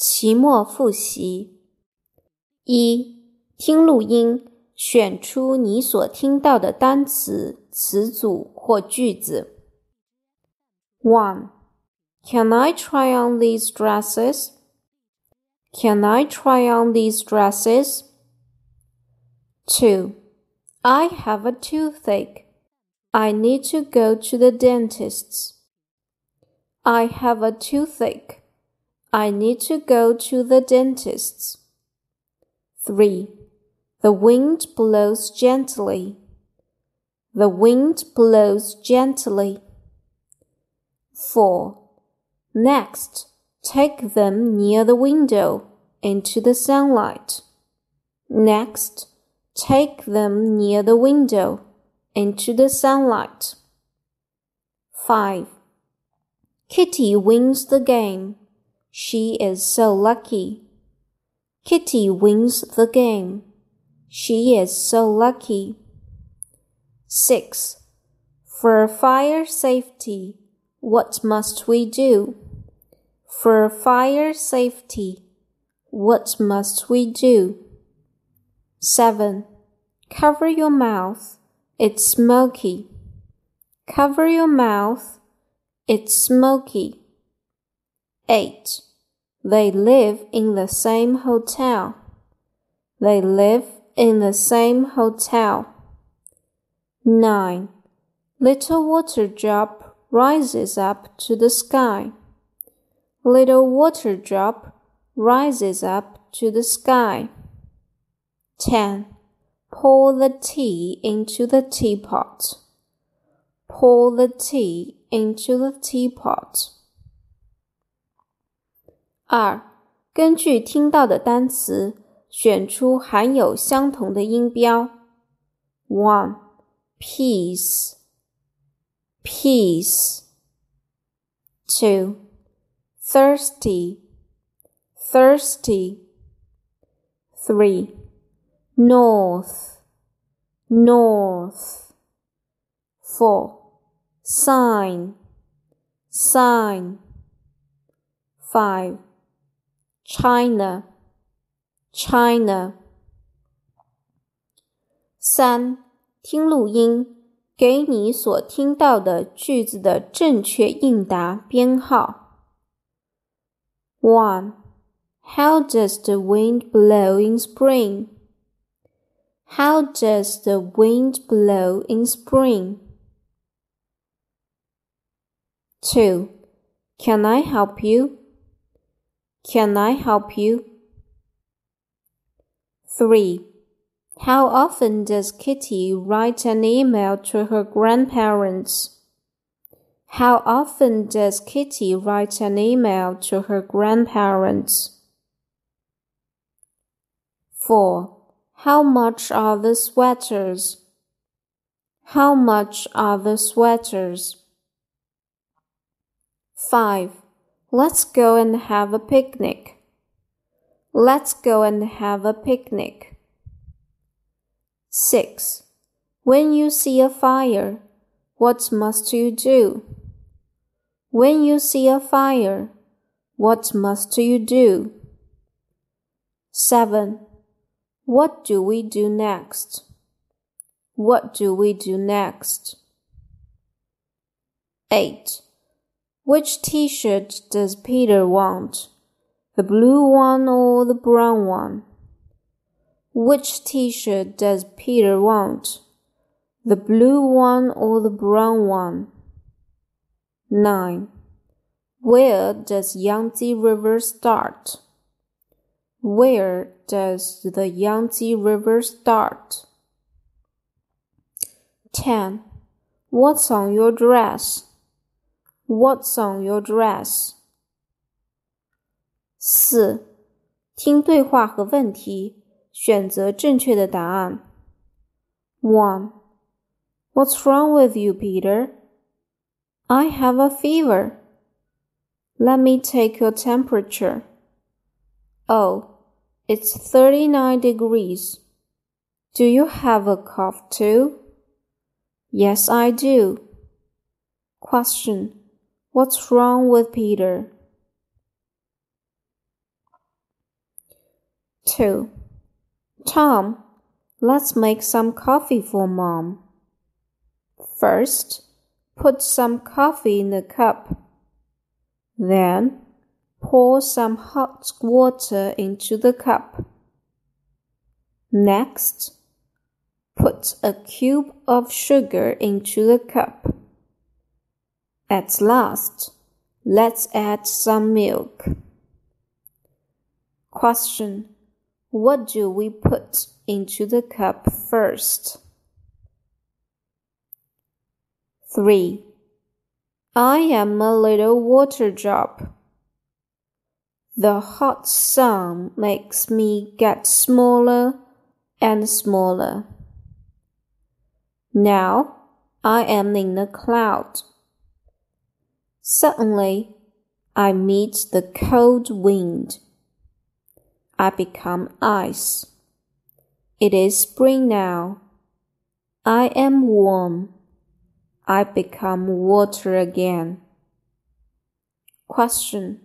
期末复习：一、听录音，选出你所听到的单词、词组或句子。One, Can I try on these dresses? Can I try on these dresses? Two, I have a toothache. I need to go to the dentist's. I have a toothache. I need to go to the dentist's. 3. The wind blows gently. The wind blows gently. 4. Next, take them near the window into the sunlight. Next, take them near the window into the sunlight. 5. Kitty wins the game. She is so lucky. Kitty wins the game. She is so lucky. 6. For fire safety, what must we do? For fire safety, what must we do? 7. Cover your mouth, it's smoky. Cover your mouth, it's smoky. 8. They live in the same hotel. They live in the same hotel. 9. Little water drop rises up to the sky. Little water drop rises up to the sky. 10. Pour the tea into the teapot. Pour the tea into the teapot. 二，根据听到的单词，选出含有相同的音标。One, peace, peace. Two, thirsty, thirsty. Three, north, north. Four, sign, sign. Five. China, China。三，听录音，给你所听到的句子的正确应答编号。One, How does the wind blow in spring? How does the wind blow in spring? Two, Can I help you? Can I help you? 3. How often does Kitty write an email to her grandparents? How often does Kitty write an email to her grandparents? 4. How much are the sweaters? How much are the sweaters? 5. Let's go and have a picnic. Let's go and have a picnic. 6. When you see a fire, what must you do? When you see a fire, what must you do? 7. What do we do next? What do we do next? 8. Which t-shirt does Peter want? The blue one or the brown one? Which t-shirt does Peter want? The blue one or the brown one? 9. Where does Yangtze River start? Where does the Yangtze River start? 10. What's on your dress? What's on your dress? 四，听对话和问题，选择正确的答案。One, What's wrong with you, Peter? I have a fever. Let me take your temperature. Oh, it's 39 degrees. Do you have a cough too? Yes, I do. Question. What's wrong with Peter? 2. Tom, let's make some coffee for mom. First, put some coffee in the cup. Then, pour some hot water into the cup. Next, put a cube of sugar into the cup. At last, let's add some milk. Question What do we put into the cup first? 3. I am a little water drop. The hot sun makes me get smaller and smaller. Now I am in a cloud. Suddenly I meet the cold wind. I become ice. It is spring now. I am warm. I become water again. Question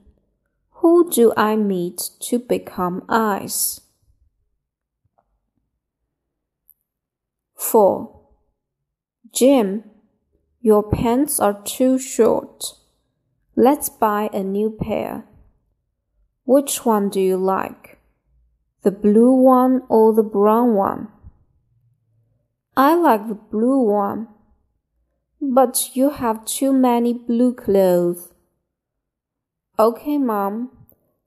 Who do I meet to become ice? 4. Jim, your pants are too short. Let's buy a new pair. Which one do you like? The blue one or the brown one? I like the blue one. But you have too many blue clothes. Okay, Mom.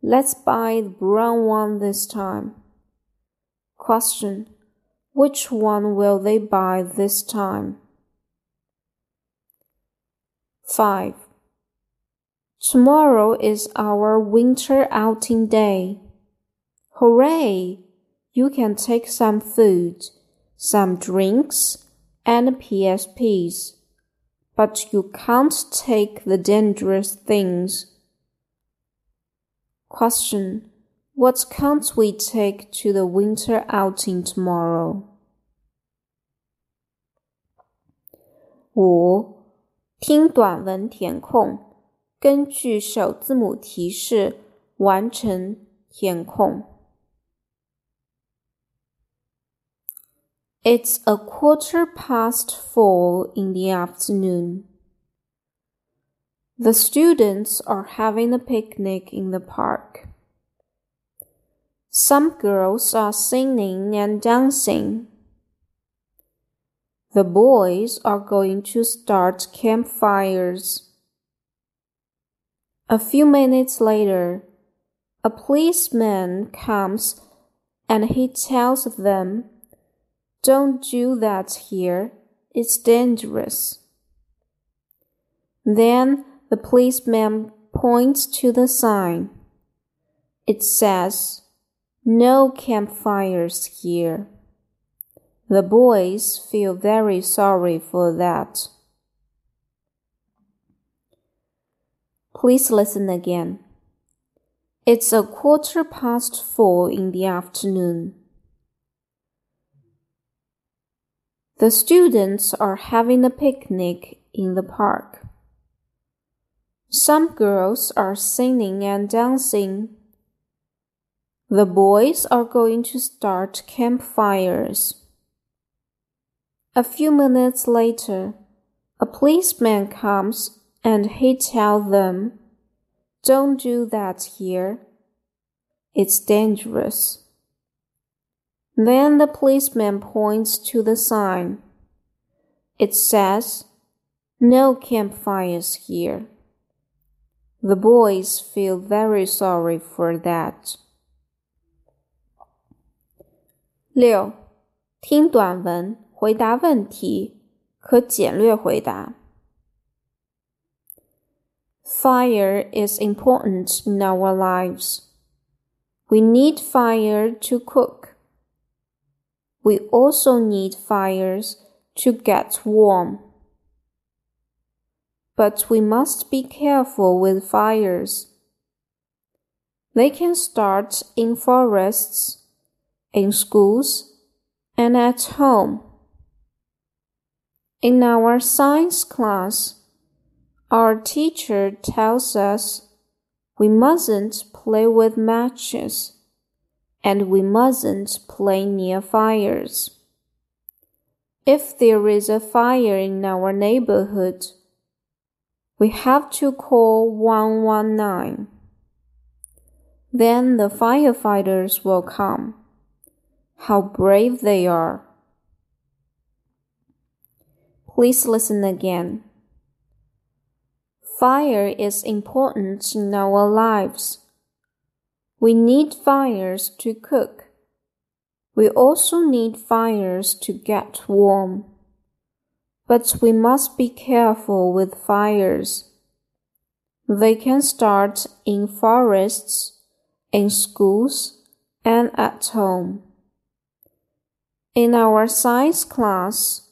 Let's buy the brown one this time. Question. Which one will they buy this time? 5. Tomorrow is our winter outing day. Hooray! You can take some food, some drinks, and PSPs but you can't take the dangerous things. Question What can't we take to the winter outing tomorrow? 五、听短文填空， 根据首字母提示完成填空。It's a quarter past four in the afternoon. The students are having a picnic in the park. Some girls are singing and dancing. The boys are going to start campfires. A few minutes later, a policeman comes and he tells them don't do that here. It's dangerous. Then the policeman points to the sign. It says, No campfires here. The boys feel very sorry for that. Please listen again. It's a quarter past four in the afternoon. The students are having a picnic in the park. Some girls are singing and dancing. The boys are going to start campfires. A few minutes later, a policeman comes and he tells them, Don't do that here. It's dangerous. Then the policeman points to the sign. It says, No campfires here. The boys feel very sorry for that. 六，听短文，回答问题，可简略回答。 Fire is important in our lives. We need fire to cook. We also need fires to get warm. But we must be careful with fires. They can start in forests, in schools, and at home. In our science class, our teacher tells us we mustn't play with matches and we mustn't play near fires. If there is a fire in our neighborhood, we have to call 119. Then the firefighters will come. How brave they are. Please listen again. Fire is important in our lives. We need fires to cook. We also need fires to get warm. But we must be careful with fires. They can start in forests, in schools, and at home. In our science class,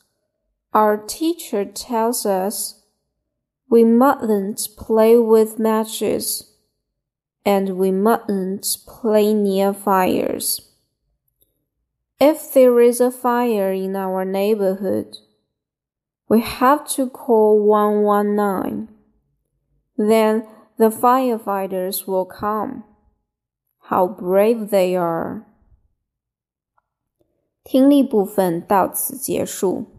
our teacher tells us we mustn't play with matches and we mustn't play near fires. If there is a fire in our neighborhood, we have to call 119. Then the firefighters will come. How brave they are! 听力部分到此结束。